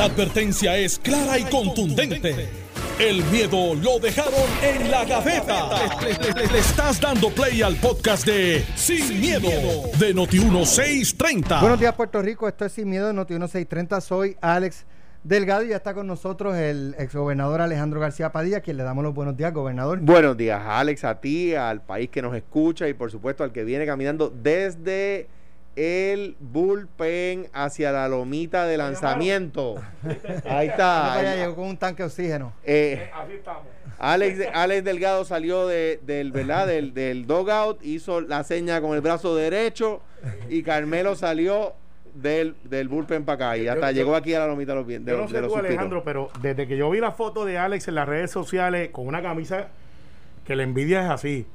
La advertencia es clara y contundente. El miedo lo dejaron en la gaveta. Le, le- le- le estás dando play al podcast de Sin, miedo, de Noti1630. Buenos días, Puerto Rico. Esto es Sin Miedo de Noti 1630. Soy Alex Delgado y ya está con nosotros el exgobernador Alejandro García Padilla, quien le damos los buenos días, gobernador. Buenos días, Alex, a ti, al país que nos escucha y por supuesto al que viene caminando desde el bullpen hacia la lomita de lanzamiento. Ahí está. llegó con un tanque de oxígeno. Eh, Alex, Alex Delgado salió de- del, ¿verdad? Del, del dogout, hizo la seña con el brazo derecho y Carmelo salió del, del bullpen para acá y hasta Yo- llegó aquí a la lomita de los, de Yo no sé tú. Alejandro, pero desde que yo vi la foto de Alex en las redes sociales con una camisa que la envidia es así.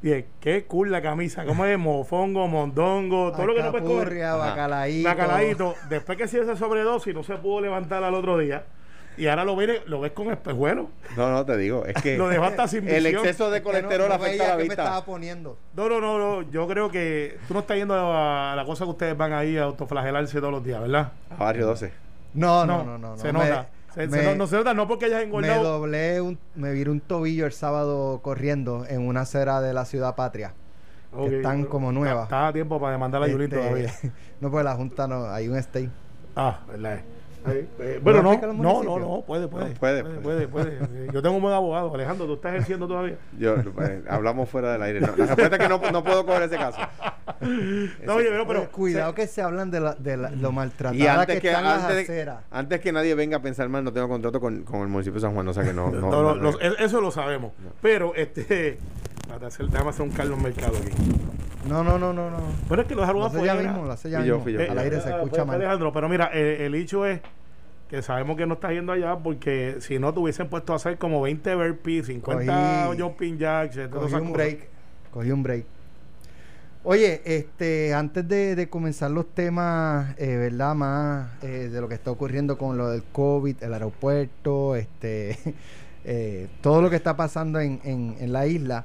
Dije, qué cool la camisa. ¿Cómo es? Mofongo, mondongo, todo lo que no puedes comer. Bacalaíto. Bacaladito. Después que se esa sobredosis, no se pudo levantar al otro día. Y ahora lo ves, lo ves con espejuelo. No, no, te digo, es que Lo dejó hasta sin el visión. exceso de Es que no- colesterol no afecta la qué me vista. estaba poniendo. No, no, no, no. Yo creo que tú no estás yendo a la cosa que ustedes van ahí a autoflagelarse todos los días, ¿verdad? A Barrio 12. No, no, no, no. no. Se nota. Me- no, no se nota, no porque hayas Me engordado. doblé, un, me viré un tobillo el sábado corriendo en una acera de la ciudad patria. Están como nuevas. Está a tiempo para demandar a Yulín Este, todavía. no, pues la Junta no, hay un stay. Ah, verdad. Eh, bueno, no, no, no, no, puede, puede. No, puede, puede, puede, puede. Yo tengo un buen abogado. Alejandro, ¿tú estás ejerciendo todavía? Yo, eh, hablamos fuera del aire. No, la respuesta es que no, no puedo coger ese caso. No, oye, pero, cuidado que se hablan de, la, de la- lo maltratadas Y antes que, que, están las antes, de- aceras. antes que nadie venga a pensar mal, no tengo contrato con, con el municipio de San Juan. O sea que no. no, no, no, no, no. los- eso lo sabemos. Pero, este, para hacer, déjame hacer un Carlos Mercado aquí. No, no, no, no, no. Bueno, es que lo dejaron Lo hace ya afuera. mismo, lo hace ya yo, mismo. fui yo. Al aire se ah, escucha pues, mal. Alejandro, pero mira, eh, el hecho es que sabemos que no estás yendo allá porque si no te hubiesen puesto a hacer como 20 burpees, 50 Cogí- jumping jacks, Cogí un cosas. break. Cogí un break. Oye, este, antes de, de comenzar los temas, eh, ¿verdad? Más eh, de lo que está ocurriendo con lo del COVID, el aeropuerto, este, eh, todo lo que está pasando en, en- en la isla,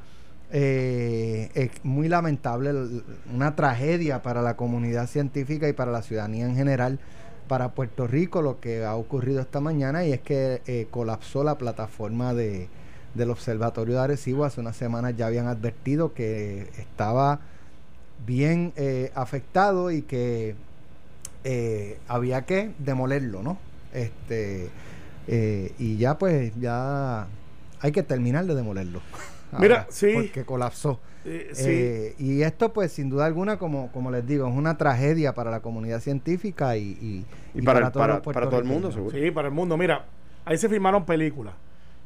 eh, es muy lamentable, una tragedia para la comunidad científica y para la ciudadanía en general, para Puerto Rico, lo que ha ocurrido esta mañana y es que eh, colapsó la plataforma de, del Observatorio de Arecibo. Hace unas semanas ya habían advertido que estaba bien eh, afectado y que eh, había que demolerlo, ¿no? Este y ya pues ya hay que terminar de demolerlo. Mira, sí. Porque colapsó. Eh, sí. Eh, y esto pues sin duda alguna, como, como les digo, es una tragedia para la comunidad científica y, y, Y para, para, todo el mundo, seguro. Sí, para el mundo. Mira, ahí se filmaron películas.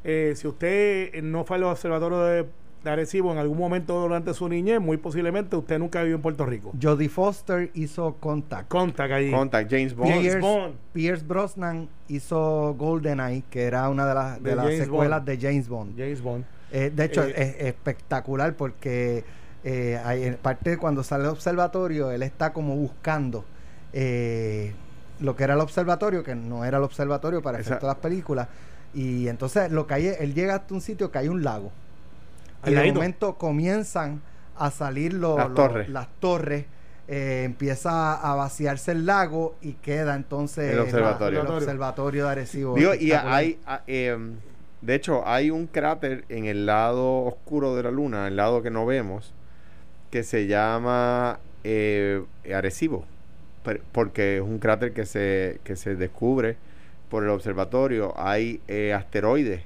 Eh, si usted no fue al observatorio de, de Arecibo en algún momento durante su niñez, muy posiblemente usted nunca vivió en Puerto Rico. Jodie Foster hizo Contact. Contact allí. Contact, James Bond. James Pierce, Bond. Pierce Brosnan hizo GoldenEye, que era una de, las de De las James secuelas Bond. de James Bond. James Bond. Eh, de hecho, Eh, es espectacular porque eh, hay- en parte de cuando sale el observatorio, él está como buscando eh, lo que era el observatorio, que no era el observatorio para efecto de las películas. Y entonces lo que hay, es- él llega hasta un sitio que hay un lago. Al Y de momento comienzan a salir los- Las los- torres. las torres. eh, empieza a vaciarse el lago y queda entonces El la- observatorio. el observatorio de Arecibo. Digo, y hay, ah, em, de hecho, hay un cráter en el lado oscuro de la luna, el lado que no vemos, que se llama eh, Arecibo, porque es un cráter que se, que se descubre por el observatorio. Hay eh, asteroides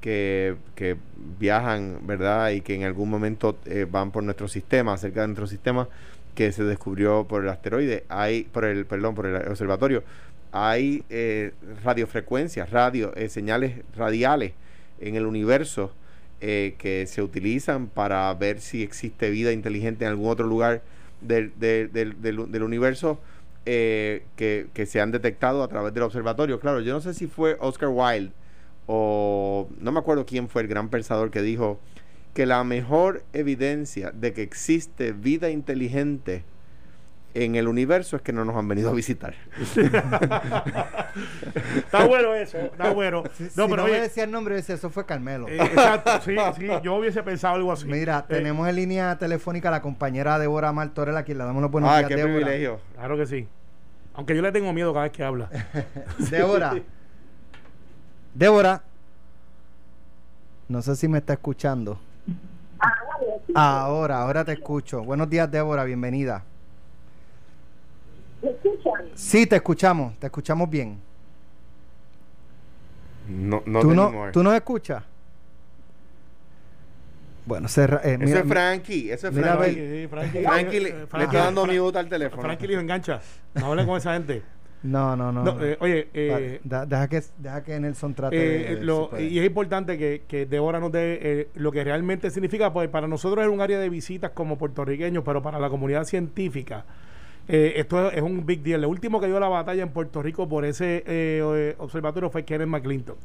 que, que viajan, ¿verdad? Y que en algún momento eh, van por nuestro sistema, cerca de nuestro sistema, que se descubrió por el asteroide, hay, por el, perdón, por el observatorio. Hay eh, radiofrecuencias, radio, eh, señales radiales en el universo eh, que se utilizan para ver si existe vida inteligente en algún otro lugar del, del- universo eh, que se han detectado a través del observatorio. Claro, yo no sé si fue Oscar Wilde o no me acuerdo quién fue el gran pensador que dijo que la mejor evidencia de que existe vida inteligente en el universo es que no nos han venido a visitar. Está bueno eso, está bueno. Si, no, si pero no oye, me decía el nombre, decía, eso fue Carmelo. eh, exacto, sí, sí, yo hubiese pensado algo así. Mira, Eh, tenemos en línea telefónica a la compañera Débora Martorell, a quien le damos los buenos ah, días, qué Débora. privilegio. Claro que sí. Aunque yo le tengo miedo cada vez que habla. Débora. Débora. No sé si me está escuchando. Ahora, ahora te escucho. Buenos días, Débora, bienvenida. ¿Me escuchan? Sí, te escuchamos, te escuchamos bien. No, no ¿Tú, no. ¿Tú nos escuchas? Bueno, cerra, eh, mira, es Frankie. Eso es mira, Frankie. Sí, Frankie, Frankie le, eh, le Frankie- está dando mute al teléfono. Frankie le engancha. No hable con esa gente. No, no, no. No, eh, oye, eh, Da- deja, que, deja que Nelson trate Eh, de- lo- si y es importante que, que Débora nos dé eh, lo que realmente significa, pues para nosotros es un área de visitas como puertorriqueños, pero para la comunidad científica eh, esto es, un big deal. Lo último que dio la batalla en Puerto Rico por ese eh, eh, observatorio fue Kenneth McClinton.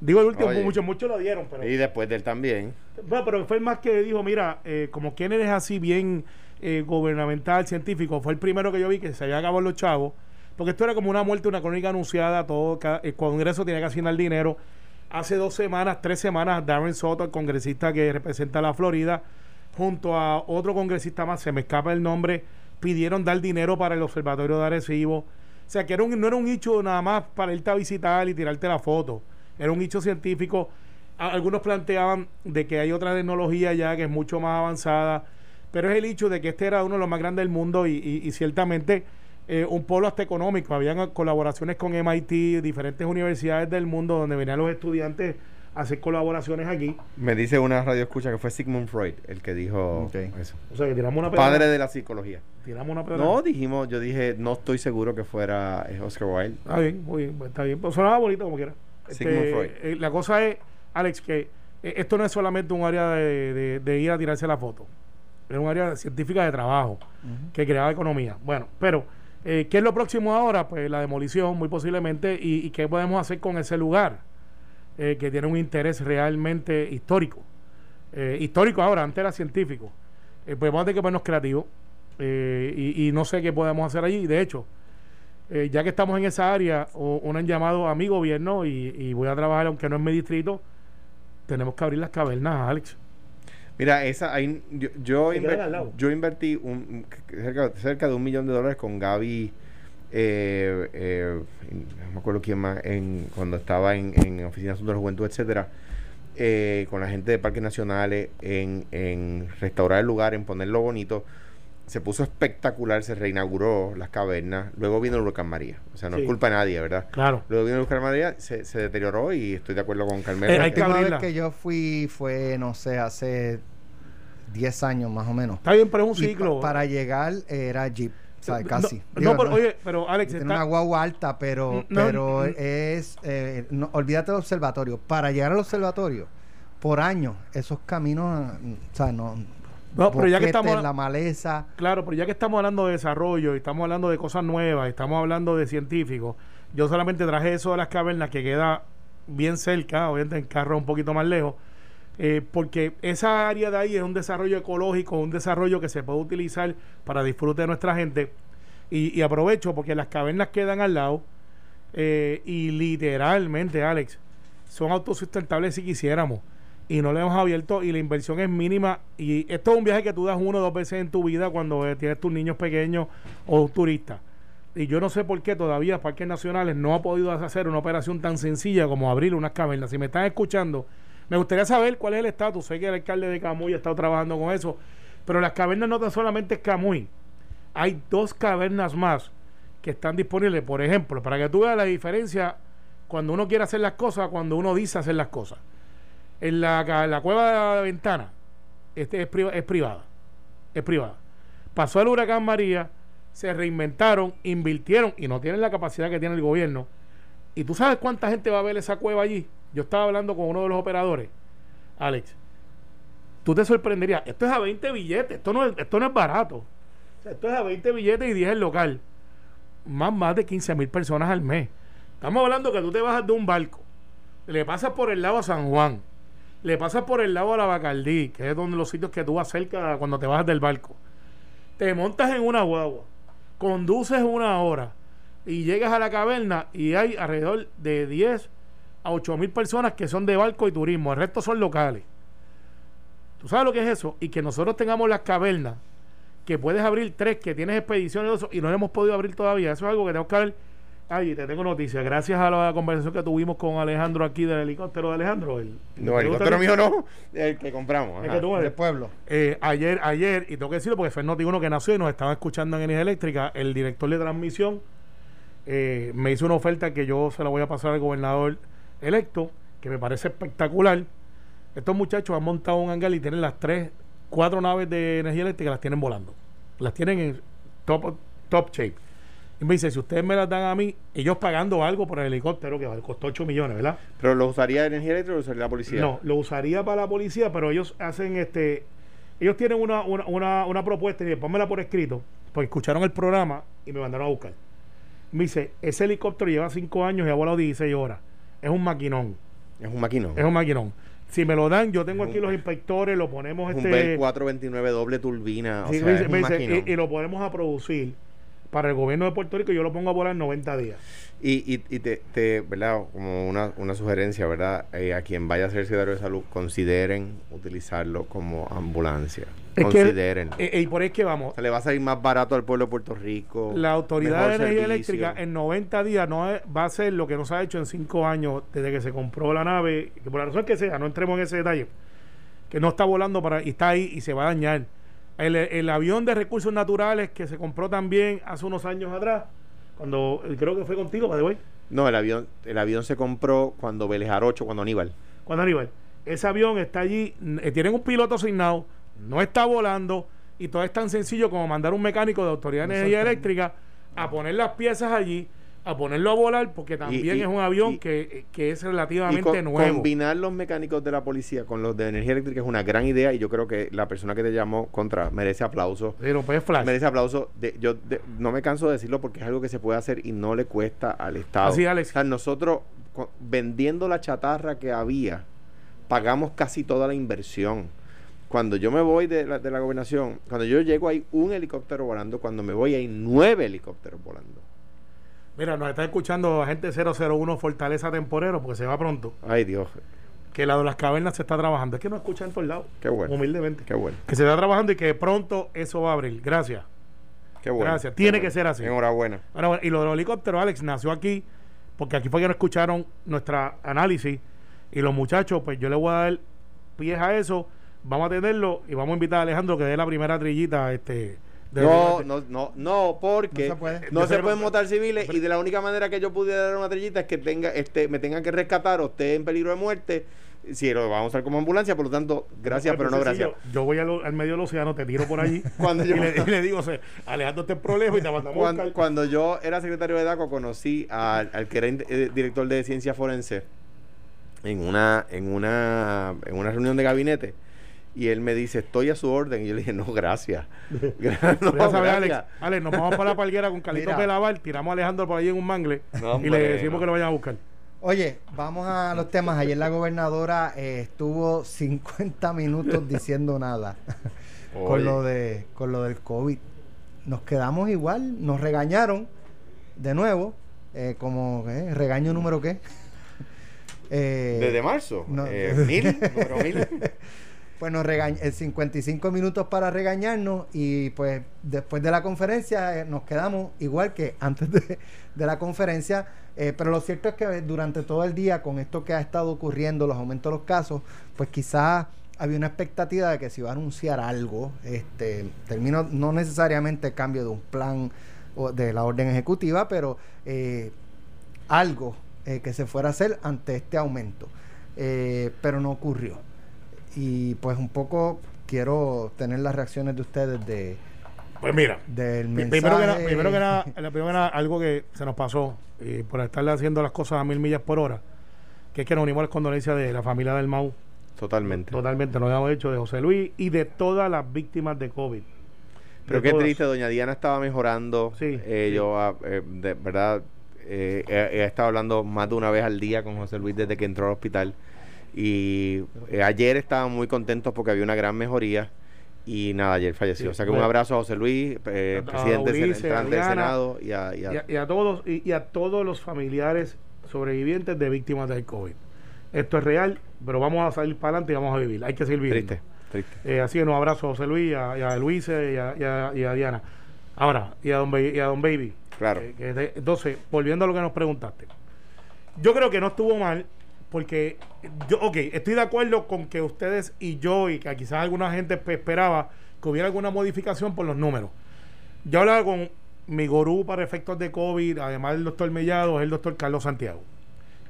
Digo el último, muchos muchos lo dieron, pero... Y después de él también. Bueno, pero fue el más que dijo, mira, eh, como Kenneth es así bien eh, gubernamental, científico, fue el primero que yo vi que se había acabado los chavos, porque esto era como una muerte, una crónica anunciada, todo, el Congreso tenía que asignar dinero. Hace dos semanas, tres semanas, Darren Soto, el congresista que representa a la Florida, junto a otro congresista más, se me escapa el nombre, pidieron dar dinero para el Observatorio de Arecibo. O sea, que era un- no era un hecho nada más para irte a visitar y tirarte la foto. Era un hecho científico. Algunos planteaban de que hay otra tecnología ya que es mucho más avanzada, pero es el hecho de que este era uno de los más grandes del mundo y, ciertamente eh, un polo hasta económico. Habían colaboraciones con MIT, diferentes universidades del mundo donde venían los estudiantes hacer colaboraciones aquí. Me dice una radio escucha que fue Sigmund Freud el que dijo eso. O sea, que tiramos una pedra. Padre de la psicología. Tiramos una pedra. No, dijimos, yo dije, no estoy seguro que fuera eh, Oscar Wilde. Está bien, muy bien, pues está bien. Pues sonaba bonito como quiera. Sigmund Freud. eh, la cosa es, Alex, que eh, esto no es solamente un área de, de- de ir a tirarse la foto. Es un área científica de trabajo que creaba economía. Bueno, pero, eh, ¿qué es lo próximo ahora? Pues la demolición, muy posiblemente, y, y qué podemos hacer con ese lugar eh, que tiene un interés realmente histórico. Eh, histórico ahora, antes era científico. Eh, pues vamos a tener que ponernos creativos eh, y, y no sé qué podemos hacer allí. De hecho, eh, ya que estamos en esa área, o, uno han llamado a mi gobierno y, y voy a trabajar, aunque no es mi distrito, tenemos que abrir las cavernas, Alex. Mira, esa, ahí, yo, yo, inver- yo invertí un, un- cerca, cerca de un millón de dólares con Gaby, eh, eh, no me acuerdo quién más, en, cuando estaba en, en Oficina de Asuntos de la Juventud, etcétera, eh, con la gente de Parques Nacionales, en, en restaurar el lugar, en ponerlo bonito. Se puso espectacular, se reinauguró las cavernas. Luego vino el huracán María. O sea, no Sí. es culpa de nadie, ¿verdad? Claro. Luego vino el huracán María, se, se deterioró y estoy de acuerdo con Carmelo. Eh, La última vez que yo fui fue, no sé, hace 10 años más o menos. Está bien, pero es un Y ciclo. pa- para llegar era Jeep, sea, casi. No, Digo, pero, oye, pero Alex, tiene está- una guagua alta, pero, No, pero es. eh, no, olvídate del observatorio. Para llegar al observatorio, por año, esos caminos, o sea, no. No, pero ya que estamos- la maleza. Claro, pero ya que estamos hablando de desarrollo y estamos hablando de cosas nuevas, estamos hablando de científicos, yo solamente traje eso de las cavernas que queda bien cerca, obviamente en carro un poquito más lejos, eh, porque esa área de ahí es un desarrollo ecológico, un desarrollo que se puede utilizar para disfrute de nuestra gente. Y, aprovecho porque las cavernas quedan al lado eh, y literalmente, Alex, son autosustentables si quisiéramos. Y no le hemos abierto y la inversión es mínima. Y esto es un viaje que tú das uno o dos veces en tu vida cuando eh, tienes tus niños pequeños o un turista y yo no sé por qué todavía Parques Nacionales no ha podido hacer una operación tan sencilla como abrir unas cavernas. Si me están escuchando me gustaría saber cuál es el estatus. Sé que el alcalde de Camuy ha estado trabajando con eso pero las cavernas no tan solamente es Camuy. Hay dos cavernas más que están disponibles. Por ejemplo para que tú veas la diferencia cuando uno quiere hacer las cosas cuando uno dice hacer las cosas. En la, la cueva de la ventana este es, priva- es privada es privada. Pasó el huracán María se reinventaron invirtieron y no tienen la capacidad que tiene el gobierno. Y tú sabes cuánta gente va a ver esa cueva allí yo estaba hablando con uno de los operadores Alex. Tú te sorprenderías. Esto es a 20 billetes esto no es, esto no es barato. Esto es a 20 billetes y 10 el local. Más más de 15 mil personas al mes. Estamos hablando que tú te bajas de un barco le pasas por el lado a San Juan le pasas por el lado a la Bacardí, que es donde los sitios que tú vas cerca cuando te bajas del barco. Te montas en una guagua, conduces una hora y llegas a la caverna y hay alrededor de 10 a 8 mil personas que son de barco y turismo, el resto son locales. ¿Tú sabes lo que es eso? Y que nosotros tengamos las cavernas que puedes abrir tres, que tienes expediciones y no hemos podido abrir todavía. Eso es algo que tengo que ver. Ay, te tengo noticias. Gracias a la conversación que tuvimos con Alejandro aquí del helicóptero de Alejandro. El, no, el helicóptero mío no, el que compramos. El que tú del pueblo. Eh, ayer, ayer, y tengo que decirlo porque fue Noti uno que nació y nos estaba escuchando en Energía Eléctrica, el director de transmisión eh, me hizo una oferta que yo se la voy a pasar al gobernador electo, que me parece espectacular. Estos muchachos han montado un hangar y tienen las tres, cuatro naves de energía eléctrica, las tienen volando. Las tienen en top, top shape. Y me dice, si ustedes me las dan a mí, ellos pagando algo por el helicóptero que costó 8 millones, ¿verdad? ¿Pero lo usaría energía eléctrica o lo usaría la policía? No, lo usaría para la policía, pero ellos hacen este... Ellos tienen una, una, una, una propuesta y me pónmela por escrito, porque escucharon el programa y me mandaron a buscar. Me dice, ese helicóptero lleva 5 años y ha volado 16 horas. Es un maquinón. Es un maquinón. Es un maquinón. Si me lo dan, yo tengo aquí los inspectores, lo ponemos un este... Un B429 doble turbina. O sea, es un y, y, lo podemos a producir para el gobierno de Puerto Rico, yo lo pongo a volar 90 días. Y, y, y te, te, ¿verdad? Como una, una sugerencia, ¿verdad? Eh, a quien vaya a ser secretario de salud, consideren utilizarlo como ambulancia. Consideren. Eh, eh, y por ahí es que vamos. Se le va a salir más barato al pueblo de Puerto Rico. La Autoridad de Energía Eléctrica en 90 días no va a ser lo que no se ha hecho en 5 años desde que se compró la nave, que por la razón que sea, no entremos en ese detalle, que no está volando para y está ahí y se va a dañar el, avión de recursos naturales que se compró también hace unos años atrás, cuando eh, creo que fue contigo, para hoy. No, el avión, el avión se compró cuando Vélez Arocho, cuando Aníbal. Cuando Aníbal. Ese avión está allí, eh, tienen un piloto asignado, no está volando, y todo es tan sencillo como mandar un mecánico de Autoridad de Energía Eléctrica a poner las piezas allí a ponerlo a volar porque también es un avión que, es relativamente nuevo. Combinar los mecánicos de la policía con los de energía eléctrica es una gran idea y yo creo que la persona que te llamó contra merece aplauso. Pero pues flash. Merece aplauso. De, yo no me canso de decirlo porque es algo que se puede hacer y no le cuesta al Estado. Así, Alex. O sea, nosotros vendiendo la chatarra que había, pagamos casi toda la inversión cuando yo me voy de la, de la gobernación, cuando yo llego hay un helicóptero volando, cuando me voy hay nueve helicópteros volando. Mira, nos está escuchando agente 001 Fortaleza Temporero, porque se va pronto. Ay, Dios. Que la de las cavernas se está trabajando. Es que no escucha en todos lados. Qué bueno. Humildemente. Qué bueno. Que se está trabajando y que pronto eso va a abrir. Gracias. Qué bueno. Gracias. Tiene que ser así. Enhorabuena. Bueno, y lo del helicóptero, Alex, nació aquí, porque aquí fue que no escucharon nuestra análisis. Y los muchachos, pues yo le voy a dar pies a eso. Vamos a tenerlo y vamos a invitar a Alejandro que dé la primera trillita este no, no, no, no, porque no se, puede. no se pueden montar civiles y de la única manera que yo pudiera dar una trillita es que tenga, este, me tengan que rescatar o esté en peligro de muerte. Si lo vamos a usar como ambulancia, por lo tanto, gracias, pero no gracias. Yo voy al, medio del océano, te tiro por allí cuando yo, y, le, digo, o alejando este problema y te mandamos cuando, cuando yo era secretario de DACO, conocí al, al que era eh, director de ciencia forense en una, en una, en una reunión de gabinete y él me dice, estoy a su orden. Y yo le dije, no, gracias. no, gracias. Alex, nos vamos para la palguera con Calito Pelaval, tiramos a Alejandro por ahí en un mangle y le decimos que lo vayan a buscar. Oye, vamos a los temas. Ayer la gobernadora eh, estuvo 50 minutos diciendo nada con lo de con lo del COVID. Nos quedamos igual, nos regañaron de nuevo, eh, como ¿eh? regaño número qué. Desde marzo, mil, número mil. Pues nos regañ 55 minutos para regañarnos y pues después de la conferencia eh, nos quedamos igual que antes de, la conferencia, eh, pero lo cierto es que durante todo el día con esto que ha estado ocurriendo, los aumentos de los casos, pues quizás había una expectativa de que se iba a anunciar algo, este termino no necesariamente cambio de un plan o de la orden ejecutiva, pero eh, algo que se fuera a hacer ante este aumento, pero no ocurrió y pues un poco quiero tener las reacciones de ustedes de pues mira del primero que, era, primero que era, primero era algo que se nos pasó y por estarle haciendo las cosas a mil millas por hora que es que nos unimos a las condolencias de la familia del Mau. Totalmente. Totalmente lo habíamos hecho de José Luis y de todas las víctimas de COVID. Pero qué triste doña Diana estaba mejorando sí, eh, yo ah, eh, de verdad eh, he estado hablando más de una vez al día con José Luis desde que entró al hospital y eh, ayer estaban muy contentos porque había una gran mejoría. Y nada, ayer falleció. o sea que un abrazo a José Luis, eh, presidente del Senado, y a, y a, todos y, a todos los familiares sobrevivientes de víctimas del COVID. Esto es real, pero vamos a salir para adelante y vamos a vivir. Hay que seguir viviendo. Triste, Triste. Eh, así que un abrazo a José Luis, y a, y a Luis y a, y a- y a Diana. Ahora, y a Don, y a don Baby. Claro. Eh, entonces, volviendo a lo que nos preguntaste. Yo creo que no estuvo mal, porque yo, ok, estoy de acuerdo con que ustedes y yo, y que quizás alguna gente esperaba que hubiera alguna modificación por los números. Yo hablaba con mi gurú para efectos de COVID, además del doctor Mellado, es el doctor Carlos Santiago,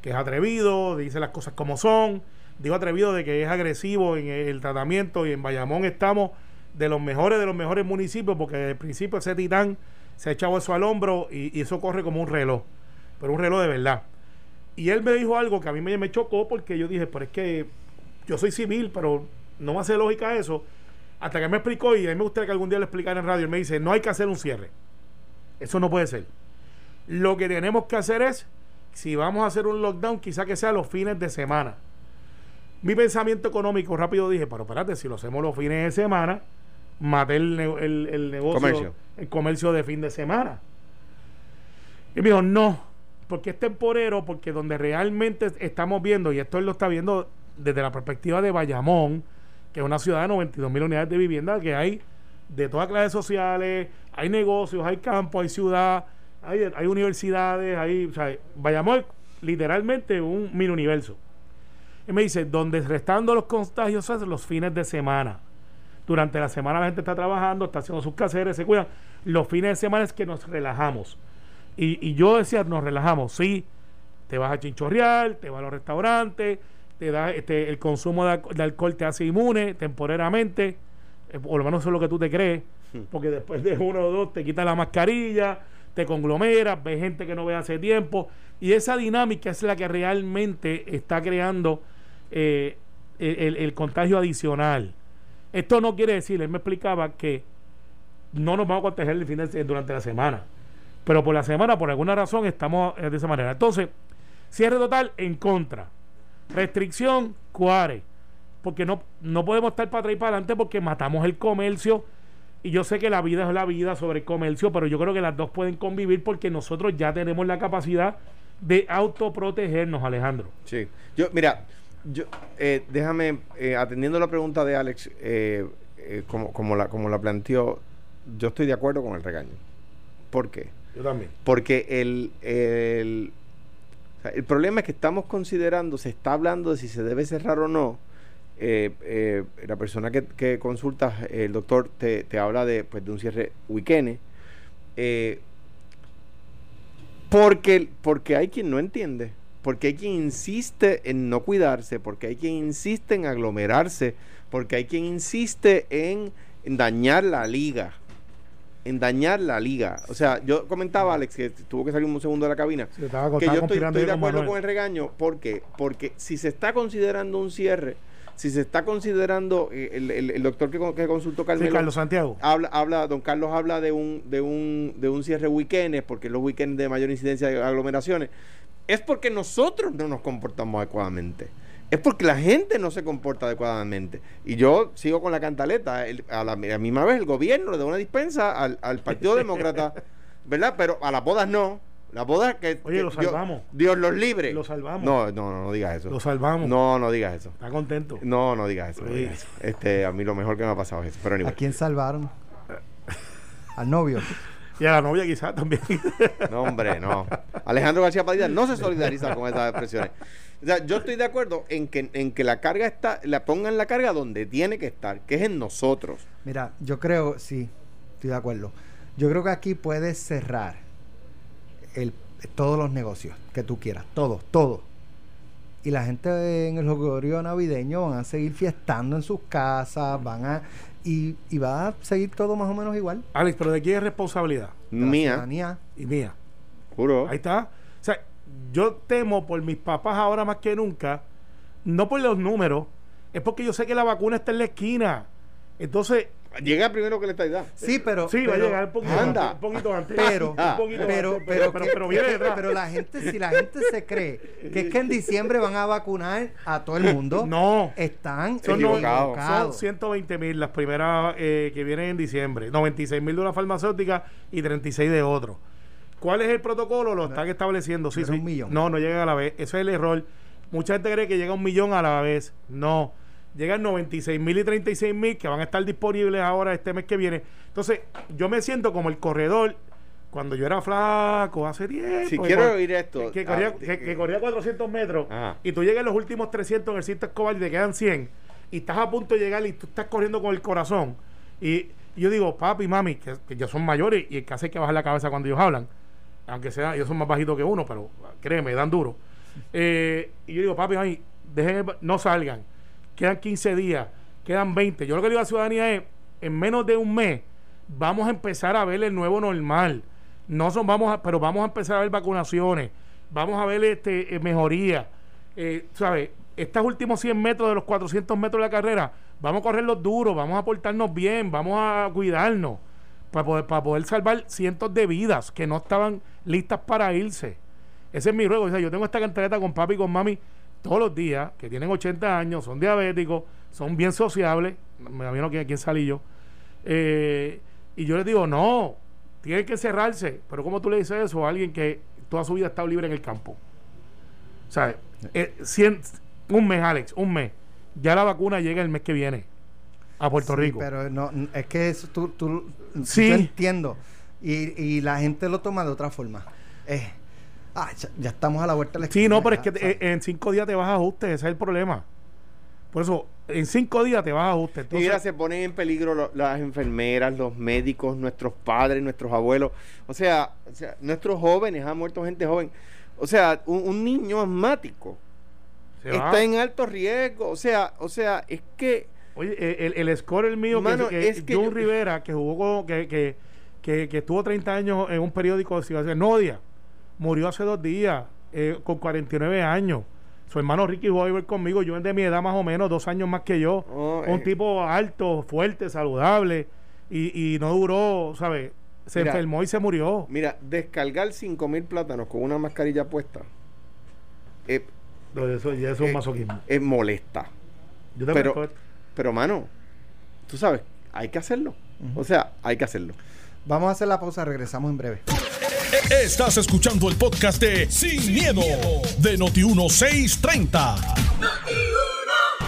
que es atrevido, dice las cosas como son. Digo atrevido de que es agresivo en el tratamiento y en Bayamón estamos de los mejores de los mejores municipios porque desde el principio ese titán se ha echado eso al hombro y, y eso corre como un reloj, pero un reloj de verdad. Y él me dijo algo que a mí me, me chocó porque yo dije, pero es que yo soy civil, pero no me hace lógica eso. Hasta que me explicó y a mí me gustaría que algún día lo explicara en radio. Él me dice, no hay que hacer un cierre. Eso no puede ser. Lo que tenemos que hacer es, si vamos a hacer un lockdown, quizá que sea los fines de semana. Mi pensamiento económico rápido dije, pero espérate, si lo hacemos los fines de semana, maté el, el- el negocio, Comercio. el comercio de fin de semana. Y me dijo, no, porque es temporero, porque donde realmente estamos viendo, y esto él lo está viendo desde la perspectiva de Bayamón, que es una ciudad de 92 mil unidades de vivienda, que hay de todas clases sociales, hay negocios, hay campos, hay ciudad, hay, hay universidades, hay, o sea, Bayamón literalmente un mini universo. Y me dice, donde restando los contagios es los fines de semana. Durante la semana la gente está trabajando, está haciendo sus caseres, se cuidan. Los fines de semana es que nos relajamos. Y, y yo decía, nos relajamos, sí, te vas a chinchorrear, te vas a los restaurantes, te da este, el consumo de, alco- de alcohol te hace inmune temporariamente, eh, por lo menos eso es lo que tú te crees, porque después de uno o dos te quitan la mascarilla, te conglomeras, ves gente que no ve hace tiempo, y esa dinámica es la que realmente está creando eh, el, el- contagio adicional. Esto no quiere decir, él me explicaba que no nos vamos a contagiar el fin de- durante la semana. Pero por la semana, por alguna razón, estamos eh, de esa manera. Entonces, cierre total en contra. Restricción, cuare. Porque no, no podemos estar para atrás y para adelante porque matamos el comercio. Y yo sé que la vida es la vida sobre el comercio, pero yo creo que las dos pueden convivir porque nosotros ya tenemos la capacidad de autoprotegernos, Alejandro. Sí. Yo, mira, yo, eh, déjame, eh, atendiendo la pregunta de Alex, eh, eh, como, como, la, como la planteó, yo estoy de acuerdo con el regaño. ¿Por qué? Yo también. Porque el, el, el problema es que estamos considerando, se está hablando de si se debe cerrar o no. Eh, eh, la persona que, que consulta, el doctor, te, te habla de, pues, de un cierre weekend. Eh, porque, porque hay quien no entiende, porque hay quien insiste en no cuidarse, porque hay quien insiste en aglomerarse, porque hay quien insiste en dañar la liga en dañar la liga. O sea, yo comentaba, Alex, que tuvo que salir un segundo de la cabina, Sí, que yo estoy, de acuerdo con el regaño. ¿Por qué? Porque si se está considerando un cierre, si se está considerando, eh, el, el- el doctor que, que consultó Sí, Carmelo, Carlos Santiago. habla, habla, don Carlos habla de un, de un, de un cierre weekend, porque los weekends de mayor incidencia de aglomeraciones, es porque nosotros no nos comportamos adecuadamente. Es porque la gente no se comporta adecuadamente. Y yo sigo con la cantaleta. el- a, la, a la misma vez el gobierno le da una dispensa al, al Partido Demócrata, ¿verdad? Pero a las bodas no. Las bodas que... Oye, que lo salvamos. Dios, los libre. Lo salvamos. No, no, no, no digas eso. Lo salvamos. No, no digas eso. Está contento. No, no digas eso. no Sí. digas eso. Este, a mí lo mejor que me ha pasado es eso. Pero ¿A anyway. quién salvaron? Al novio. Y a la novia quizás también. No, hombre, no. Alejandro García Padilla no se solidariza con esas expresiones. O sea, yo estoy de acuerdo en que, en que la carga está, la pongan la carga donde tiene que estar, que es en nosotros. Mira, yo creo, sí, estoy de acuerdo. Yo creo que aquí puedes cerrar el, todos los negocios que tú quieras, todos, todos. Y la gente en el horario navideño van a seguir fiestando en sus casas, van a y, y va a seguir todo más o menos igual. Alex, pero ¿de quién es responsabilidad? De la Mía, ciudadanía. Y mía. juro. Ahí está. O sea, yo temo por mis papás ahora más que nunca, no por los números, es porque yo sé que la vacuna está en la esquina. Entonces, Llega primero que la estadidad. Sí, pero sí, va a pero- llegar un poquito Anda. antes. Un poquito antes. Pero, un Ah. poquito pero, antes, pero, pero, que- pero viene detrás. pero la gente, si la gente se cree que es que en diciembre van a vacunar a todo el mundo, no. están Son equivocados. equivocados. Son 120 mil las primeras eh, que vienen en diciembre, 96 mil de una farmacéutica y 36 de otro. ¿Cuál es el protocolo? Lo están estableciendo. Sí, sí. un millón. No, no llegan a la vez. Ese es el error. Mucha gente cree que llega a un millón a la vez. No. llegan 96 mil y 36 mil que van a estar disponibles ahora este mes que viene. Entonces, yo me siento como el corredor cuando yo era flaco hace tiempo. Si quiero oír esto. Que, corría, ah, que, que corría 400 metros Ajá. y tú llegas a los últimos 300 en el Cinto Escobar y te quedan 100 y estás a punto de llegar y tú estás corriendo con el corazón. Y, yo digo, papi, mami, que, que ya son mayores y casi hay que bajar la cabeza cuando ellos hablan. Aunque sea, ellos son más bajitos que uno, pero créeme, dan duro. Eh, y yo digo, papi, mami, dejen, no salgan. Quedan 15 días, quedan 20. Yo lo que digo a la ciudadanía es, en menos de un mes, vamos a empezar a ver el nuevo normal. No son, vamos a, pero vamos a empezar a ver vacunaciones, vamos a ver este eh, mejoría. Eh, ¿Sabes? Estos últimos 100 metros de los 400 metros de la carrera, vamos a correrlos duros, vamos a portarnos bien, vamos a cuidarnos para poder, para poder salvar cientos de vidas que no estaban listas para irse. Ese es mi ruego. O sea, yo tengo esta cantareta con papi y con mami todos los días, que tienen 80 años, son diabéticos, son bien sociables. Me imagino que quién salí yo. Eh, y yo les digo, no, tienen que cerrarse. Pero ¿cómo tú le dices eso a alguien que toda su vida ha estado libre en el campo? O eh, cien- un mes, Alex, un mes. Ya la vacuna llega el mes que viene a Puerto Sí, Rico. Pero no, es que eso tú, tú Sí. yo entiendo. Y, y la gente lo toma de otra forma. Eh, ah, ya, ya estamos a la vuelta de la Sí, esquina, no, pero es que ¿sabes? en cinco días te vas a ajuste, ese es el problema. Por eso, en cinco días te vas a ajuste. Y Entonces, mira, se ponen en peligro lo- las enfermeras, los médicos, nuestros padres, nuestros abuelos. O sea, o sea, nuestros jóvenes, ha muerto gente joven. O sea, un, un niño asmático está en alto riesgo. O sea, o sea, es que Oye, eh, el, el score el mío, Mano, que, es que John yo- Rivera, que jugó con, que, que, que, que estuvo 30 años en un periódico de Ciudad Nodia, murió hace dos días, eh, con 49 años. Su hermano Ricky vivir conmigo, yo de mi edad más o menos, dos años más que yo. Oh, un eh. tipo alto, fuerte, saludable, y, y no duró, ¿sabes? Se Mira, enfermó y se murió. Mira, descargar 5 mil plátanos con una mascarilla puesta No, eso, ya es eh, masoquismo. es molesta. Yo te pero- Pero, mano, tú sabes, hay que hacerlo. O sea, hay que hacerlo. Vamos a hacer la pausa, regresamos en breve. Estás escuchando el podcast de Sin, miedo, de Noti1630.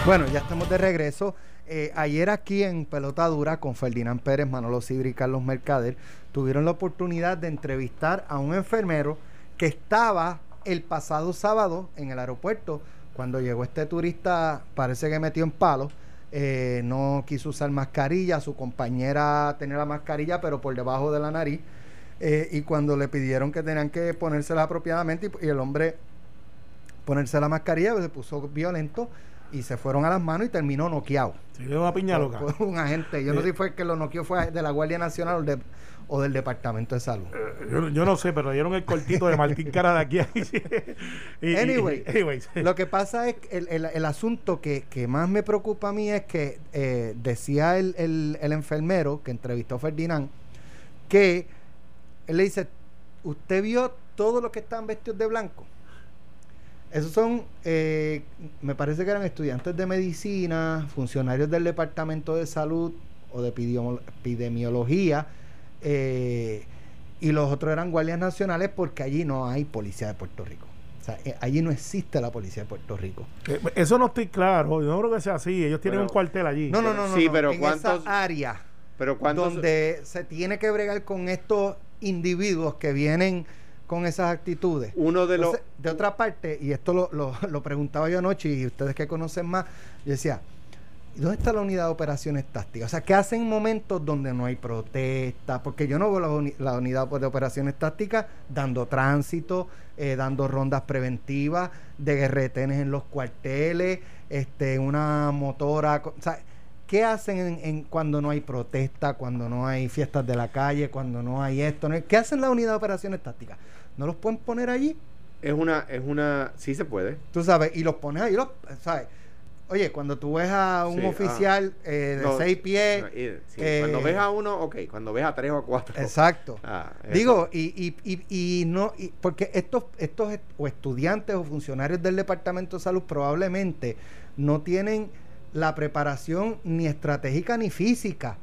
Bueno, ya estamos de regreso. Eh, ayer aquí en Pelota Dura con Ferdinand Pérez, Manolo Sidri y Carlos Mercader tuvieron la oportunidad de entrevistar a un enfermero que estaba el pasado sábado en el aeropuerto cuando llegó este turista, parece que metió en palo. Eh, no quiso usar mascarilla, su compañera tenía la mascarilla pero por debajo de la nariz. Eh, y cuando le pidieron que tenían que ponérsela apropiadamente y, el hombre ponerse la mascarilla pues, se puso violento y se fueron a las manos y terminó noqueado. Se dio una piña loca. Por- por un agente. Yo no Eh. sé si fue el que lo noqueó fue de la Guardia Nacional o, de- o del Departamento de Salud. Yo, yo no sé, pero dieron el cortito de Martín Cara de aquí. Y- y- Anyway, anyways. Lo que pasa es que el, el- el asunto que, que más me preocupa a mí es que eh, decía el, el- el enfermero que entrevistó a Ferdinand que él le dice, ¿usted vio todos los que están vestidos de blanco? Esos son, eh, me parece que eran estudiantes de medicina, funcionarios del Departamento de Salud o de epidemiología, eh, y los otros eran guardias nacionales porque allí no hay policía de Puerto Rico. O sea, eh, allí no existe la policía de Puerto Rico. Eh, Eso no estoy claro. Yo no creo que sea así. Ellos tienen Pero- un cuartel allí. No, no, no, no. sí, no. pero en ¿cuántos- esa área Pero cuántos donde se tiene que bregar con estos individuos que vienen con esas actitudes. uno de los Entonces, de otra parte, y esto lo, lo- lo preguntaba yo anoche, y ustedes que conocen más, yo decía, ¿y dónde está la unidad de operaciones tácticas? O sea, ¿qué hacen en momentos donde no hay protesta? Porque yo no veo la, uni- la unidad de operaciones tácticas dando tránsito, eh, dando rondas preventivas, de retenes en los cuarteles, este, una motora. O sea, ¿qué hacen en, en cuando no hay protesta, cuando no hay fiestas de la calle, cuando no hay esto? no hay- ¿Qué hacen la unidad de operaciones tácticas? ¿No los pueden poner allí? es una es una sí se puede. Tú sabes, y los pones ahí, los, ¿sabes? Oye, cuando tú ves a un Sí, ah. oficial eh, de No, seis pies, no, y- sí, eh, cuando ves a uno, ok, cuando ves a tres o a cuatro. exacto. Ah. Digo, y, y, y, y no, y- porque estos, estos est- o estudiantes o funcionarios del Departamento de Salud probablemente no tienen la preparación ni estratégica ni física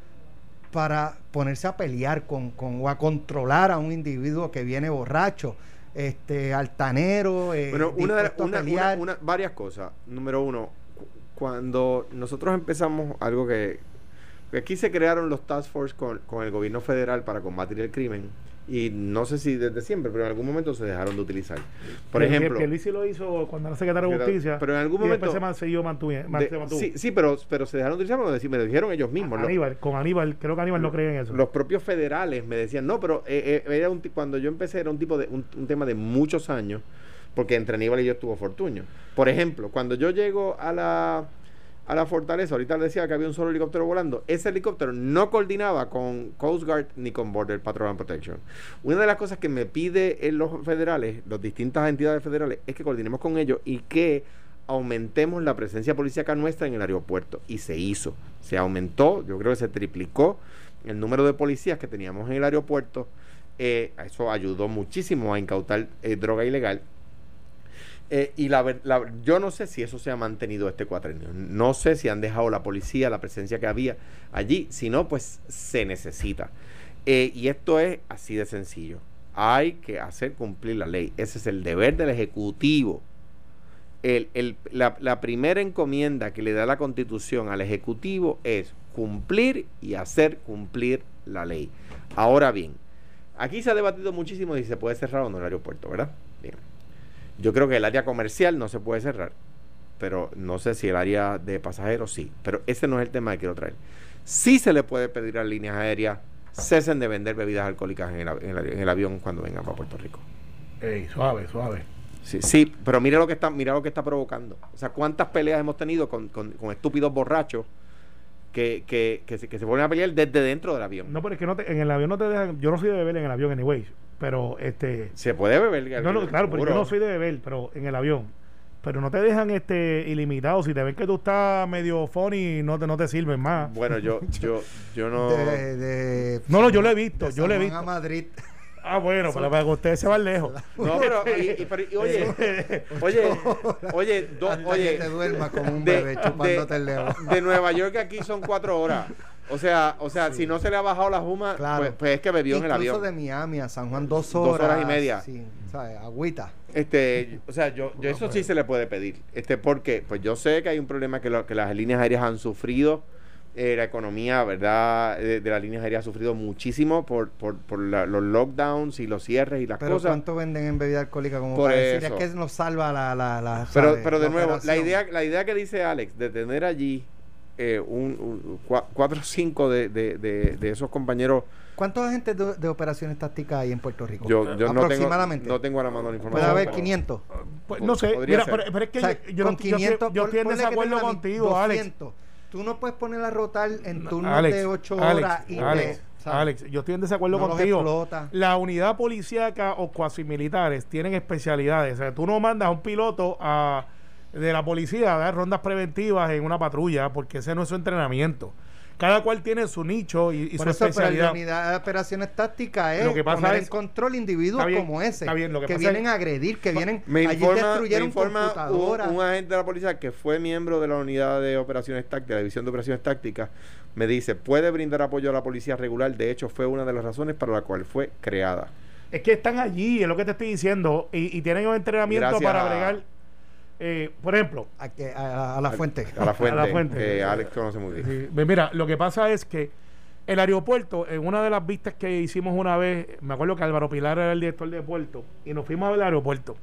para ponerse a pelear con, con o a controlar a un individuo que viene borracho, este altanero, eh, Bueno, una de una, pelear. una- una- varias cosas. Número uno, cu- cuando nosotros empezamos algo que aquí se crearon los task force con, con el gobierno federal para combatir el crimen y no sé si desde siempre, pero en algún momento se dejaron de utilizar. Por que- ejemplo, Que Luis lo hizo cuando era secretario de Pero- Justicia. pero en algún momento- se man- siguió mantuvi- man- de- se mantuvo. sí, sí, pero, pero se dejaron de utilizar, me me lo dijeron ellos mismos. Los- Aníbal, con Aníbal, creo que Aníbal no cree en eso. los propios federales me decían, no, pero eh, eh, era un, cuando yo empecé era un tipo de un, un tema de muchos años, porque entre Aníbal y yo estuvo Fortuño. Por ejemplo, cuando yo llego a la a la fortaleza, ahorita le decía que había un solo helicóptero volando, ese helicóptero no coordinaba con Coast Guard ni con Border Patrol and Protection. Una de las cosas que me pide en los federales, las distintas entidades federales, es que coordinemos con ellos y que aumentemos la presencia policíaca nuestra en el aeropuerto. Y se hizo. Se aumentó, yo creo que se triplicó el número de policías que teníamos en el aeropuerto. Eh, eso ayudó muchísimo a incautar eh, droga ilegal. Eh, y la, la- yo no sé si eso se ha mantenido este cuatrenio. No sé si han dejado la policía, la presencia que había allí. Si no, pues se necesita. Eh, y esto es así de sencillo. Hay que hacer cumplir la ley. Ese es el deber del Ejecutivo. El- el- la, la primera encomienda que le da la Constitución al Ejecutivo es cumplir y hacer cumplir la ley. Ahora bien, aquí se ha debatido muchísimo si se puede cerrar o no el aeropuerto, ¿verdad? Bien. Yo creo que el área comercial no se puede cerrar, pero no sé si el área de pasajeros sí. Pero ese no es el tema que quiero traer. Sí se le puede pedir a las líneas aéreas cesen de vender bebidas alcohólicas en el, en el- en el avión cuando vengan para Puerto Rico. Ey, suave, suave. Sí, sí, pero mira lo que está, mira lo que está provocando. O sea, cuántas peleas hemos tenido con, con- con estúpidos borrachos que, que, que, se, que se ponen a pelear desde dentro del avión. No, pero es que no te- en el avión no te dejan. Yo no soy de beber en el avión, anyways. Pero este. Se puede beber. No, no, claro, pero yo no soy de beber, pero en el avión. Pero no te dejan este ilimitado. Si te ven que tú estás medio funny, no te, no te sirven más. Bueno, yo, yo, yo no. De, de- No, no, yo lo he visto, de yo lo he visto. A Madrid. Ah, bueno, para, para que ustedes se van lejos. No, pero, y- y- pero- y oye, oye, oye, do- oye, que te duermas como un de- bebé chupándote el dedo. de Nueva York aquí son cuatro horas. O sea, o sea, si no se le ha bajado la juma, Claro. pues, pues es que bebió en el Incluso avión. de Miami a San Juan, dos Dos horas. horas y media. Sí, ¿sabes? Agüita. Este, o sea, yo, yo eso sí se le puede pedir. Este, porque, pues yo sé que hay un problema que, lo- que las líneas aéreas han sufrido. eh, la economía, ¿verdad? De, de las líneas aéreas ha sufrido muchísimo por, por, por la- los lockdowns y los cierres y las Pero cosas. ¿cuánto venden en bebida alcohólica como Por para decir? eso. Es que nos salva la... la, la Pero, ¿sabes? pero de nuevo, la idea, la idea que dice Alex de tener allí eh, un, un- cua- cuatro o cinco de, de, de, de esos compañeros, ¿Cuántos agentes de, de operaciones tácticas hay en Puerto Rico? yo, yo no tengo, Aproximadamente. no tengo a la mano la información. Puede haber pero- 500. Pues, no sé, mira, pero, pero es que O sea, yo, yo con no- yo 500, estoy- yo estoy en desacuerdo contigo, Alex. 200. Tú no puedes poner a rotar en turnos Alex, de 8 Alex, horas y Alex, te- ¿sabes? Alex, yo estoy en desacuerdo No contigo. La unidad policíaca o cuasi militares tienen especialidades. O sea, tú no mandas a un piloto a, de la policía a dar rondas preventivas en una patrulla porque ese no es su entrenamiento. Cada cual tiene su nicho y, y Por su eso, pero la especialidad. unidad de operaciones tácticas es Lo que pasa poner es- en control individuos Está bien, como ese, está bien, lo que que pasa vienen es- a agredir, que vienen Me allí informa, me destruyeron informa un, computadoras. un agente de la policía que fue miembro de la unidad de operaciones tácticas, la división de operaciones tácticas, me dice, puede brindar apoyo a la policía regular, de hecho fue una de las razones para la cual fue creada. Es que están allí, es lo que te estoy diciendo, y, y tienen un entrenamiento Gracias para a- bregar. Eh, por ejemplo, a, que- a- a la fuente. A la fuente, A la fuente. que Alex conoce muy bien. Sí, Mira, lo que pasa es que el aeropuerto, en una de las vistas que hicimos una vez, me acuerdo que Álvaro Pilar era el director de puerto, y nos fuimos a ver el aeropuerto.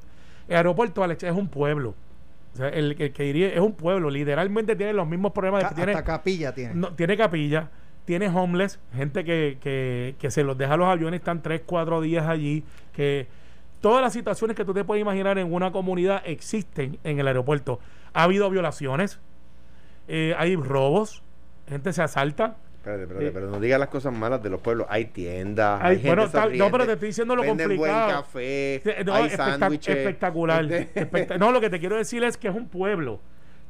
El aeropuerto, Alex, es un pueblo. O sea, el, el que diría es un pueblo, literalmente tiene los mismos problemas Ca- que tiene. Hasta capilla tiene. No, tiene capilla, tiene homeless, gente que, que, que se los deja a los aviones, están 3, 4 días allí, que todas las situaciones que tú te puedes imaginar en una comunidad existen en el aeropuerto. Ha habido violaciones, eh, hay robos, gente se asalta. Espérate, espérate, Eh, pero no digas las cosas malas de los pueblos. Hay tiendas, hay, Hay- gente bueno, está- no, pero te estoy diciendo lo venden complicado. buen café, no, hay espectac- sándwiches. espectacular. Este- espectac- no, lo que te quiero decir es que es un pueblo.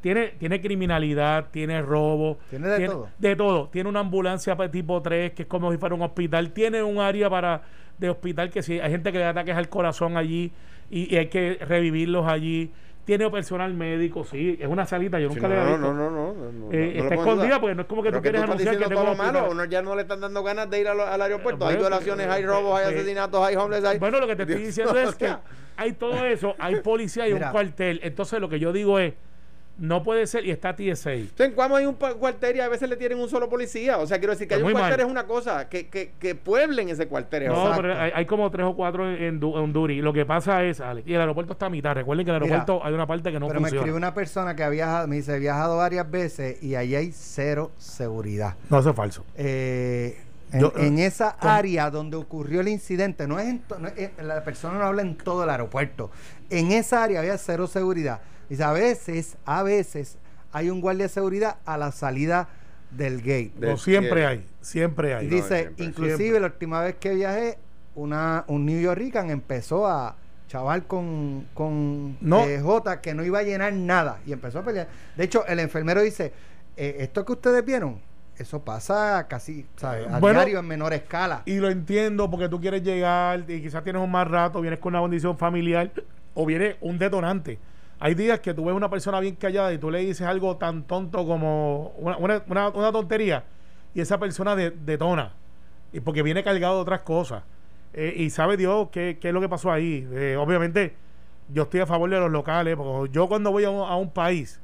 Tiene, tiene criminalidad, tiene robo. Tiene de todo. De todo. Tiene una ambulancia tipo 3, que es como si fuera un hospital. Tiene un área para de hospital que si hay gente que le da ataques al corazón allí y, y hay que revivirlos allí. Tiene personal médico, sí. Es una salita, yo Sí, nunca no, le he no, visto. no, no, no, no, no, Eh, no lo está escondida porque no es como que Pero tú que quieres estás anunciar que diciendo tengo todo lo malo, hospital. uno ya no le están dando ganas de ir lo- al aeropuerto. hay Bueno, violaciones, pues, hay robos, hay pues, asesinatos, hay homeless, hay... Bueno, lo que te estoy Dios, diciendo o es que hay todo eso, hay policía y un cuartel. Entonces, lo que yo digo es, No puede ser, y está TSA. En Cuamo hay un cuartel y a veces le tienen un solo policía. O sea, quiero decir que hay un cuartel mal. es una cosa, que, que, que pueblen ese cuartel es No, pero hay, hay como tres o cuatro en, Du- en Duri. Lo que pasa es, Alex, y el aeropuerto está a mitad. Recuerden que el Mira, aeropuerto hay una parte que no Pero me funciona. escribe una persona que ha viajado, me dice, he viajado varias veces y allí hay cero seguridad. No, eso es falso. Eh, en, Yo, en eh, esa ¿cómo? área donde ocurrió el incidente, no es, en to- no es- eh, la persona no habla en todo el aeropuerto. En esa área había cero seguridad. Dice, a veces, a veces hay un guardia de seguridad a la salida del gate. Del No, siempre cielo. hay, siempre hay. No, Dice, siempre, inclusive siempre. la última vez que viajé, una, un New Yorkican empezó a chaval con, con No. eh, J que no iba a llenar nada y empezó a pelear. De hecho, el enfermero dice, eh, esto que ustedes vieron, eso pasa casi, ¿sabes? A Bueno, diario en menor escala. Y lo entiendo porque tú quieres llegar y quizás tienes un más rato, vienes con una condición familiar o viene un detonante. Hay días que tú ves una persona bien callada y tú le dices algo tan tonto como una, una- una- tontería y esa persona de- detona. Y porque viene cargado de otras cosas. Eh, y sabe Dios qué, qué es lo que pasó ahí. Eh, obviamente, yo estoy a favor de los locales, porque yo cuando voy a un, a un país,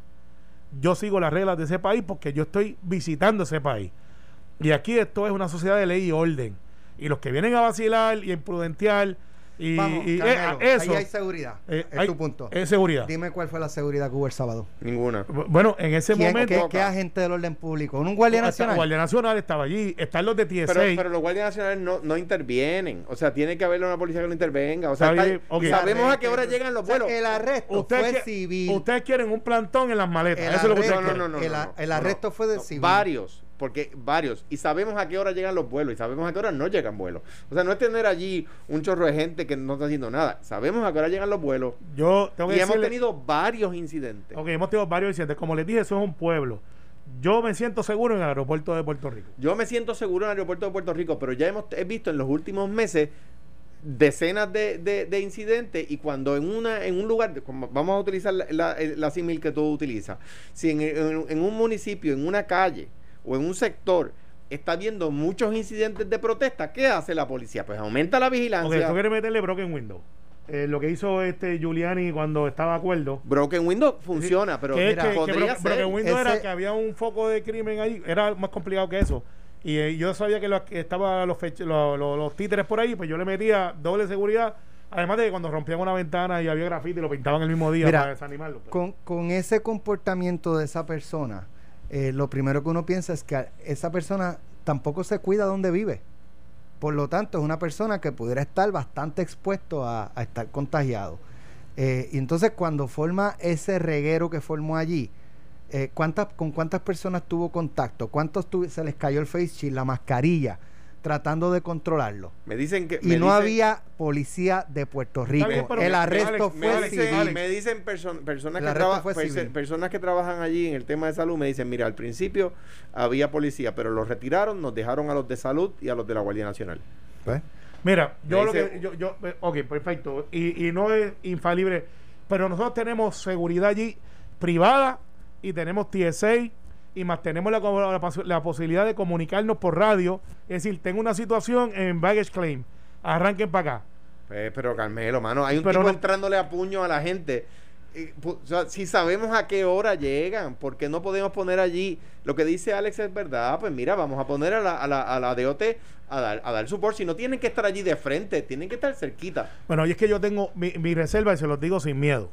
yo sigo las reglas de ese país porque yo estoy visitando ese país. Y aquí esto es una sociedad de ley y orden. Y los que vienen a vacilar y a imprudentear y, Vamos, y- eh, Carmelo, eso ahí hay seguridad. eh, es hay- tu punto. es seguridad. Dime cuál fue la seguridad que hubo el sábado. Ninguna. Bueno, en ese ¿Quién- momento qué, qué agente del orden público? ¿Un guardia nacional? Guardia Nacional estaba allí, están los de TSA. Pero, pero los guardias nacionales no, no intervienen. O sea, tiene que haber una policía que no intervenga. O sea, Está está- bien, ok. sabemos a qué hora llegan los O sea, vuelos. el arresto Ustedes fue que- civil. Ustedes quieren un plantón en las maletas. El Eso es lo que ustedes arresto- no, quieren. no, no, el no, a- no, el arresto no. fue de No, civil. Varios, porque varios. Y sabemos a qué hora llegan los vuelos y sabemos a qué hora no llegan vuelos. O sea, no es tener allí un chorro de gente que no está haciendo nada. Sabemos a qué hora llegan los vuelos. Yo tengo que Y hemos tenido varios incidentes. Ok, hemos tenido varios incidentes. Como les dije, eso es un pueblo. Yo me siento seguro en el aeropuerto de Puerto Rico. Yo me siento seguro en el aeropuerto de Puerto Rico, pero ya hemos he visto en los últimos meses decenas de, de- de incidentes y cuando en una en un lugar, vamos a utilizar la, la, la símil que tú utilizas, si en, en- en un municipio, en una calle o en un sector está viendo muchos incidentes de protesta, ¿qué hace la policía? Pues aumenta la vigilancia. tú quieres meterle broken window. Eh, lo que hizo este Giuliani cuando estaba de acuerdo. Broken window funciona, pero que, mira, que- que podría bro- ser. broken window era que había un foco de crimen ahí. Era más complicado que eso. Y eh, yo sabía que, lo, que estaba los, fech- lo- lo- los títeres por ahí, pues yo le metía doble seguridad. Además de que cuando rompían una ventana y había grafiti, lo pintaban el mismo día Mira, para desanimarlo. pues. Con, con ese comportamiento de esa persona, eh, lo primero que uno piensa es que esa persona tampoco se cuida donde vive. Por lo tanto, es una persona que pudiera estar bastante expuesto a, estar contagiado. Eh, y entonces, cuando forma ese reguero que formó allí, eh, ¿cuántas, ¿con cuántas personas tuvo contacto? ¿Cuántos tuvi- se les cayó el face shield, la mascarilla, tratando de controlarlo? Me dicen que Y me no dicen- había policía de Puerto Rico. bien, el arresto Alex, me fue dicen, civil. me dicen perso- personas, que arresto traba- fue perse- civil. personas que trabajan allí en el tema de salud me dicen, mira, al principio había policía, pero los retiraron, nos dejaron a los de salud y a los de la Guardia Nacional. Pues, Mira, yo lo que. Yo, yo, eh, ok, perfecto. Y, y no es infalible. Pero nosotros tenemos seguridad allí privada y tenemos TSA y más tenemos la, la, pos- la posibilidad de comunicarnos por radio. Es decir, tengo una situación en baggage claim. Arranquen para acá. Pues, pero Carmelo, mano, hay un Pero tipo no- entrándole a puño a la gente. Pu- o sea, si sabemos a qué hora llegan, ¿por qué no podemos poner allí? Lo que dice Alex es verdad, pues mira, vamos a poner a la, a la, a la DOT a dar, a dar support. Si no tienen que estar allí de frente, tienen que estar cerquita. Bueno, y es que yo tengo mi, mi reserva y se los digo sin miedo.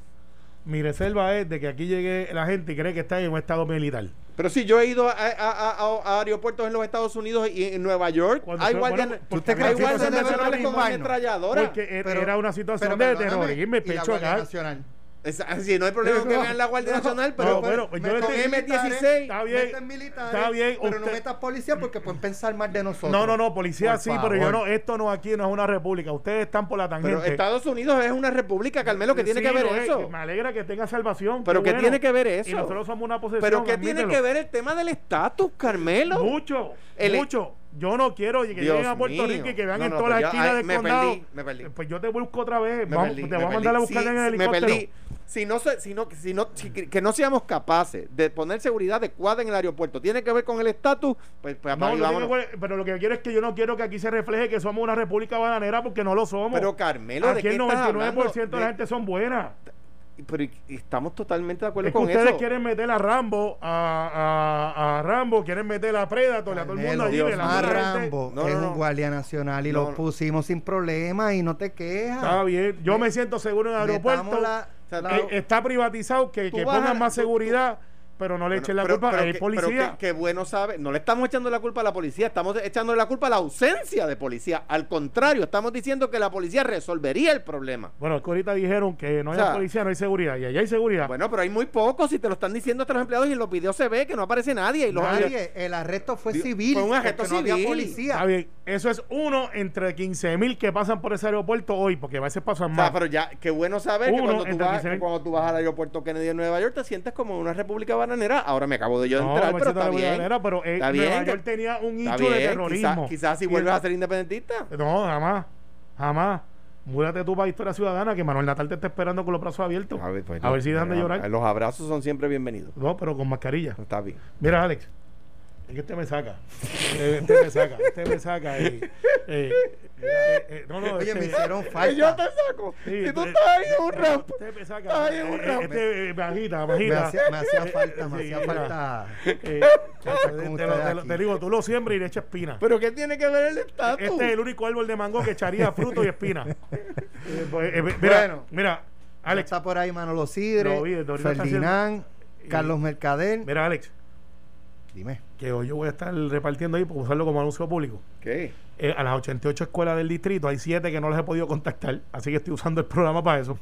Mi reserva es de que aquí llegue la gente y cree que está en un estado militar. Pero si yo he ido a, a- a- a- a aeropuertos en los Estados Unidos y en Nueva York, Cuando hay guardias, bueno, ¿tú porque te había crees hay que eso guardias se debe nacionales con preocupar? ametralladoras. Porque era- Pero- era una situación pero de terrorismo y ¿y la pecho acá. Nacional? Es- así, no hay problema que vean la Guardia Nacional, pero bueno, pues yo con estoy- M16 Está bien, militares, está bien, pero no metas policía porque pueden pensar más de nosotros. No, no, no, policía Por sí, pero yo no, esto no aquí no es una república. Ustedes están por la tangente. Pero Estados Unidos es una república, Carmelo, que tiene Sí, que ver es, eso. Me alegra que tenga salvación. Pero qué ¿qué bueno. tiene que ver eso? Y nosotros somos una posesión. Pero ¿qué tiene que ver el tema del estatus, Carmelo? Mucho, El- mucho. Yo no quiero que Dios lleguen a Puerto mío. Rico y que vean No, en todas las esquinas del me condado. perdí, me perdí. Pues yo te busco otra vez. Me Vamos, perdí, te me voy a mandar a buscar Sí, en el me helicóptero. perdí. Si no, se- si, no, si, no, si- que no seamos capaces de poner seguridad adecuada en el aeropuerto, tiene que ver con el estatus, pues, pues No, que pero lo que quiero es que yo no quiero que aquí se refleje que somos una república bananera porque no lo somos. Pero Carmelo, ¿de aquí qué el estás 99% hablando? de la gente son buenas. Pero y- y estamos totalmente de acuerdo Es que con ustedes eso. quieren meter a Rambo, a, a, a Rambo, quieren meter a Predator, a todo el mundo allí. A. Rambo No, es no, un no. guardia nacional y No, lo no. pusimos sin problema y no te quejas. Está bien. Yo me siento seguro en el aeropuerto. Metamos la- O sea, la- Eh, está privatizado, que, que a- pongan más tú- tú- seguridad, pero no le Bueno, echen la pero- culpa pero al que- policía. Que bueno sabe, no le estamos echando la culpa a la policía, estamos echándole la culpa a la ausencia de policía. Al contrario, estamos diciendo que la policía resolvería el problema. Bueno, es que ahorita dijeron que no hay O sea, policía, no hay seguridad. Y allá hay seguridad. Bueno, pero hay muy pocos, si te lo están diciendo hasta los empleados y en los videos se ve que no aparece nadie. Y los Nadie, el arresto fue Dios, civil. fue un arresto porque no había civil. policía. Está bien. Eso es uno entre 15 mil que pasan por ese aeropuerto hoy, porque a veces pasan O sea, más. pero ya, qué bueno saber que cuando tú, vas, 15.000. que cuando tú vas al aeropuerto Kennedy en Nueva York te sientes como en una república bananera. Ahora me acabo de yo no, entrar, pero está bien. manera, pero eh, Está Nueva bien, York que- tenía un nicho de terrorismo. Quizás si vuelves el- a ser independentista. No, jamás. Jamás. Múdate tú para Historia Ciudadana, que Manuel Natal te está esperando con los brazos abiertos. A ver, pues, a ver si dejan de llorar. Los abrazos son siempre bienvenidos. No, pero con mascarilla. Está bien. Mira, Alex. Es que este me saca. Este me saca. Este me saca. eh, eh, no, no, Oye, este- me hicieron Que yo te falta. saco. Sí, y tú estás ahí en un no, ramp. Este me saca. Ahí en un ramp. Este, eh, bajita, Me hacía, me hacía falta, me Sí, hacía falta. Te, digo, tú lo siembras y le echas espina. Pero ¿qué tiene que ver el estatus? Este es el único árbol de mango que echaría fruto y espina. Eh, pues, eh, mira, Bueno. mira, Alex. Está por ahí Manolo Sidre, está Ferdinand, Carlos Mercader. mira, Alex, Dime. Que hoy yo voy a estar repartiendo ahí para usarlo como anuncio público. ¿Qué? Eh, a las 88 escuelas del distrito hay 7 que no les he podido contactar, así que estoy usando el programa para eso.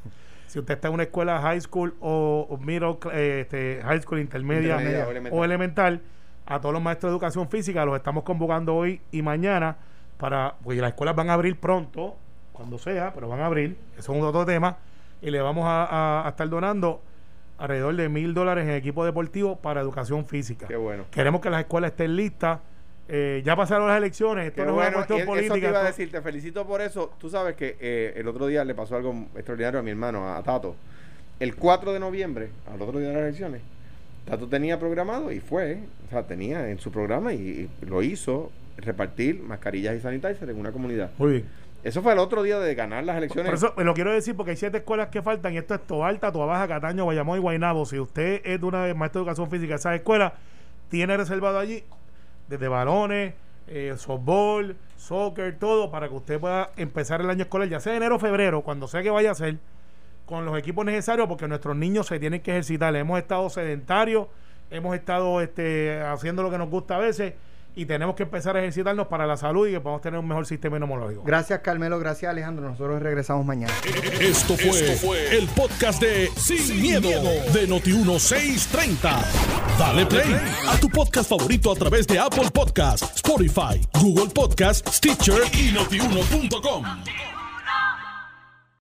Si usted está en una escuela high school o, o middle, eh, este, high school intermedia, Intermedia o o elemental. elemental, a todos los maestros de educación física los estamos convocando hoy y mañana para, pues las escuelas van a abrir pronto, cuando sea, pero van a abrir, eso es un otro tema, y le vamos a, a- a estar donando alrededor de mil dólares en equipo deportivo para educación física. Qué bueno. Queremos que las escuelas estén listas. Eh, ya pasaron las elecciones, esto Qué no es una cuestión eso política. te iba a esto- decir, te felicito por eso. Tú sabes que eh, el otro día le pasó algo extraordinario a mi hermano, a Tato. El 4 de noviembre, al otro día de las elecciones, Tato tenía programado y fue, o sea, tenía en su programa y, y lo hizo repartir mascarillas y sanitizer en una comunidad. Muy bien. Eso fue el otro día de ganar las elecciones. Por eso lo quiero decir porque hay siete escuelas que faltan y esto es Toalta, Toabaja, Cataño, Bayamón y Guaynabo. Si usted es de una de educación física de esas escuelas, tiene reservado allí desde balones, eh, softball, soccer, todo para que usted pueda empezar el año escolar, ya sea enero o febrero, cuando sea que vaya a ser, con los equipos necesarios porque nuestros niños se tienen que ejercitar. Hemos estado sedentarios, hemos estado este, haciendo lo que nos gusta a veces y tenemos que empezar a ejercitarnos para la salud y que podamos tener un mejor sistema inmunológico. Gracias, Carmelo. Gracias, Alejandro. Nosotros regresamos mañana. Esto fue, el podcast de Sin, miedo, de Noti1630. Dale play a tu podcast favorito a través de Apple Podcasts, Spotify, Google Podcasts, Stitcher y notiuno.com.